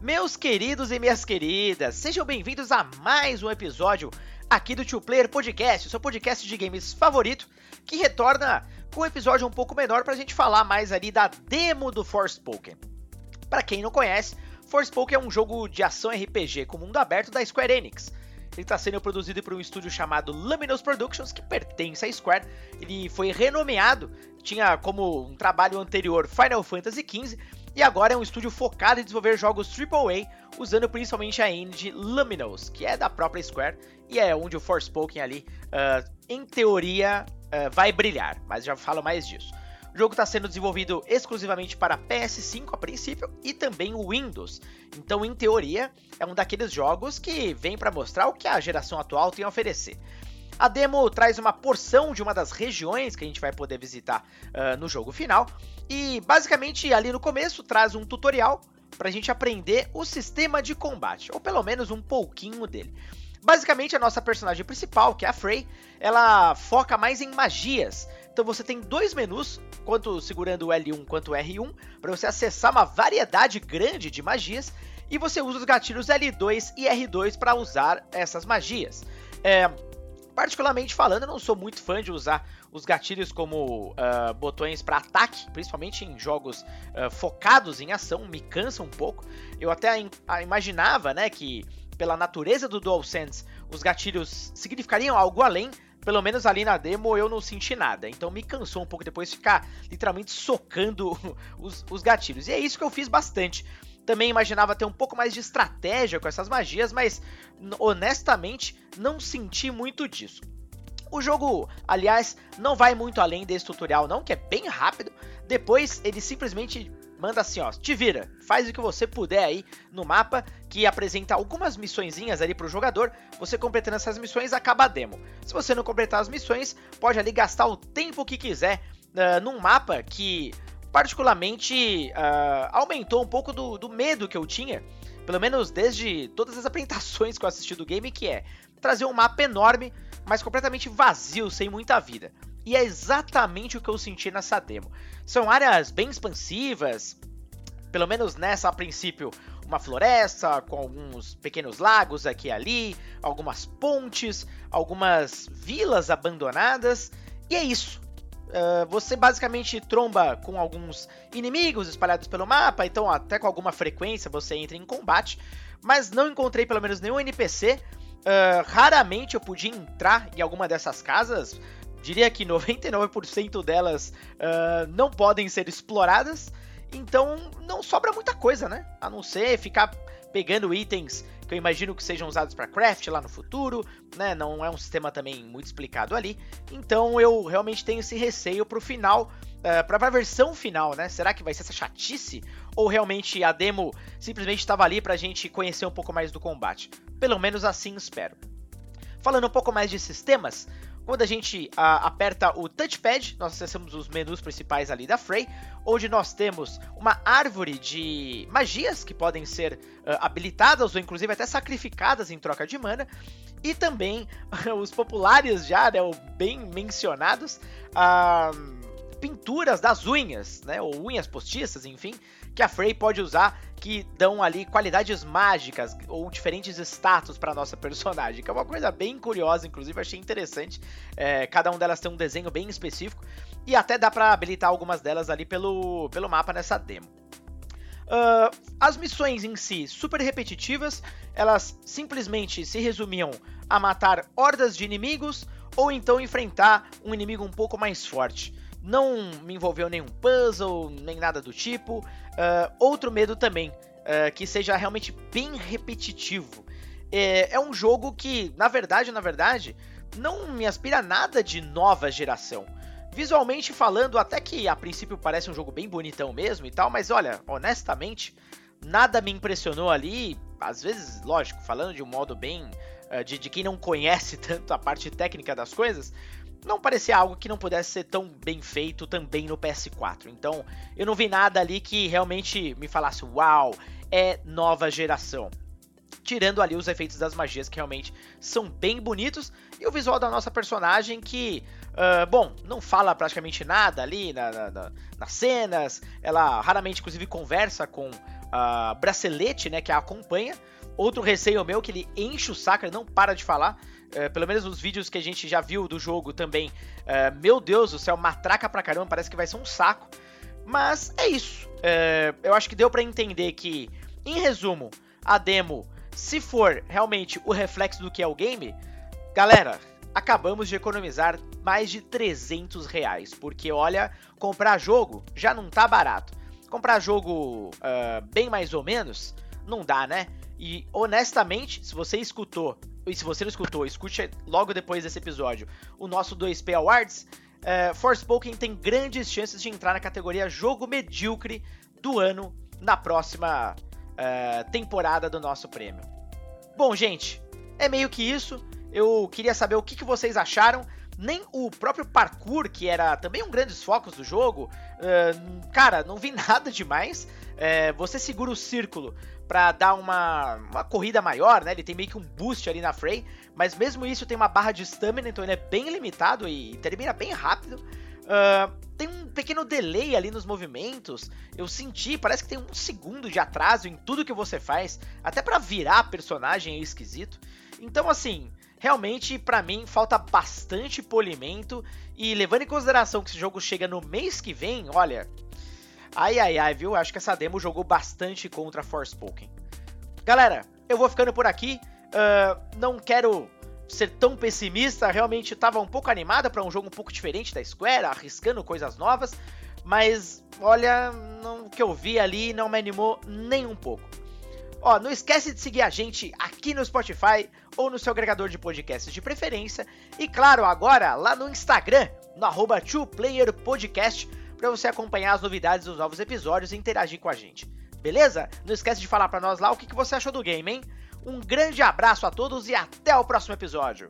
Meus queridos e minhas queridas, sejam bem-vindos a mais um episódio aqui do Two Player Podcast, seu podcast de games favorito, que retorna com um episódio um pouco menor para a gente falar mais ali da demo do Forspoken. Para quem não conhece, Forspoken é um jogo de ação RPG com mundo aberto da Square Enix. Ele está sendo produzido por um estúdio chamado Luminous Productions, que pertence à Square. Ele foi renomeado, tinha como um trabalho anterior Final Fantasy XV, e agora é um estúdio focado em desenvolver jogos AAA, usando principalmente a engine Luminous, que é da própria Square, e é onde o Forspoken ali, uh, em teoria, uh, vai brilhar, mas já falo mais disso. O jogo está sendo desenvolvido exclusivamente para PS5 a princípio e também Windows. Então, em teoria, é um daqueles jogos que vem para mostrar o que a geração atual tem a oferecer. A demo traz uma porção de uma das regiões que a gente vai poder visitar uh, no jogo final. E basicamente ali no começo traz um tutorial para a gente aprender o sistema de combate, ou pelo menos um pouquinho dele. Basicamente, a nossa personagem principal, que é a Frey, ela foca mais em magias. Então você tem dois menus, quanto segurando o L1 quanto o R1, para você acessar uma variedade grande de magias, e você usa os gatilhos L2 e R2 para usar essas magias. É, particularmente falando, eu não sou muito fã de usar os gatilhos como uh, botões para ataque, principalmente em jogos uh, focados em ação, me cansa um pouco. Eu até imaginava, né, que pela natureza do DualSense, os gatilhos significariam algo além, pelo menos ali na demo eu não senti nada. Então me cansou um pouco depois ficar literalmente socando os, os gatilhos. E é isso que eu fiz bastante. Também imaginava ter um pouco mais de estratégia com essas magias, mas honestamente não senti muito disso. O jogo, aliás, não vai muito além desse tutorial não, que é bem rápido. Depois ele simplesmente manda assim, ó, te vira, faz o que você puder aí no mapa, que apresenta algumas missõezinhas ali pro jogador, você completando essas missões acaba a demo. Se você não completar as missões, pode ali gastar o tempo que quiser uh, num mapa que particularmente uh, aumentou um pouco do, do medo que eu tinha, pelo menos desde todas as apresentações que eu assisti do game, que é trazer um mapa enorme, mas completamente vazio, sem muita vida. E é exatamente o que eu senti nessa demo. São áreas bem expansivas, pelo menos nessa a princípio, uma floresta com alguns pequenos lagos aqui e ali, algumas pontes, algumas vilas abandonadas, e é isso. Uh, você basicamente tromba com alguns inimigos espalhados pelo mapa, então até com alguma frequência você entra em combate, mas não encontrei pelo menos nenhum NPC. Uh, raramente eu podia entrar em alguma dessas casas, diria que 99% delas uh, não podem ser exploradas, então não sobra muita coisa, né? A não ser ficar pegando itens que eu imagino que sejam usados para craft lá no futuro, né? Não é um sistema também muito explicado ali. Então eu realmente tenho esse receio pro final, uh, pra, pra versão final, né? Será que vai ser essa chatice? Ou realmente a demo simplesmente estava ali pra gente conhecer um pouco mais do combate? Pelo menos assim espero. Falando um pouco mais de sistemas, quando a gente a, aperta o touchpad, nós acessamos os menus principais ali da Frey, onde nós temos uma árvore de magias que podem ser uh, habilitadas ou inclusive até sacrificadas em troca de mana, e também os populares já, né, bem mencionados, uh, pinturas das unhas, né, ou unhas postiças, enfim, que a Frey pode usar que dão ali qualidades mágicas ou diferentes status para nossa personagem, que é uma coisa bem curiosa, inclusive achei interessante. É, cada uma delas tem um desenho bem específico e até dá para habilitar algumas delas ali pelo, pelo mapa nessa demo. Uh, as missões em si, super repetitivas, elas simplesmente se resumiam a matar hordas de inimigos ou então enfrentar um inimigo um pouco mais forte não me envolveu nenhum puzzle, nem nada do tipo. Uh, outro medo também, uh, que seja realmente bem repetitivo. É, é, um jogo que, na verdade, na verdade, não me aspira a nada de nova geração. Visualmente falando, até que a princípio parece um jogo bem bonitão mesmo e tal, mas olha, honestamente, nada me impressionou ali. Às vezes, lógico, falando de um modo bem uh, de, de quem não conhece tanto a parte técnica das coisas, não parecia algo que não pudesse ser tão bem feito também no PS4. Então, eu não vi nada ali que realmente me falasse, uau, é nova geração. Tirando ali os efeitos das magias que realmente são bem bonitos e o visual da nossa personagem que, uh, bom, não fala praticamente nada ali na, na, na, nas cenas. Ela raramente, inclusive, conversa com uh, bracelete, né, que a acompanha. Outro receio meu que ele enche o saco, ele não para de falar. Uh, pelo menos nos vídeos que a gente já viu do jogo também. Uh, meu Deus do céu, matraca pra caramba, parece que vai ser um saco. Mas é isso. Uh, eu acho que deu para entender que, em resumo, a demo, se for realmente o reflexo do que é o game, galera, acabamos de economizar mais de 300 reais. Porque, olha, comprar jogo já não tá barato. Comprar jogo uh, bem mais ou menos, não dá, né? E honestamente, se você escutou, e se você não escutou, escute logo depois desse episódio o nosso 2P Awards. Uh, Forspoken tem grandes chances de entrar na categoria jogo medíocre do ano na próxima uh, temporada do nosso prêmio. Bom, gente, é meio que isso. Eu queria saber o que, que vocês acharam. Nem o próprio parkour, que era também um grande focos do jogo, uh, cara, não vi nada demais. Uh, você segura o círculo para dar uma, uma corrida maior, né? Ele tem meio que um boost ali na Frey, mas mesmo isso tem uma barra de stamina, então ele é bem limitado e termina bem rápido. Uh, tem um pequeno delay ali nos movimentos. Eu senti, parece que tem um segundo de atraso em tudo que você faz, até para virar personagem é esquisito. Então, assim, realmente, para mim, falta bastante polimento. E levando em consideração que esse jogo chega no mês que vem, olha. Ai, ai, ai, viu? Acho que essa demo jogou bastante contra Forspoken. Galera, eu vou ficando por aqui. Uh, não quero ser tão pessimista, realmente estava um pouco animada para um jogo um pouco diferente da Square, arriscando coisas novas, mas olha, o que eu vi ali não me animou nem um pouco. Ó, não esquece de seguir a gente aqui no Spotify ou no seu agregador de podcasts de preferência. E claro, agora lá no Instagram, no arroba TwoPlayerPodcast, para você acompanhar as novidades dos novos episódios e interagir com a gente. Beleza? Não esquece de falar para nós lá o que você achou do game, hein? Um grande abraço a todos e até o próximo episódio.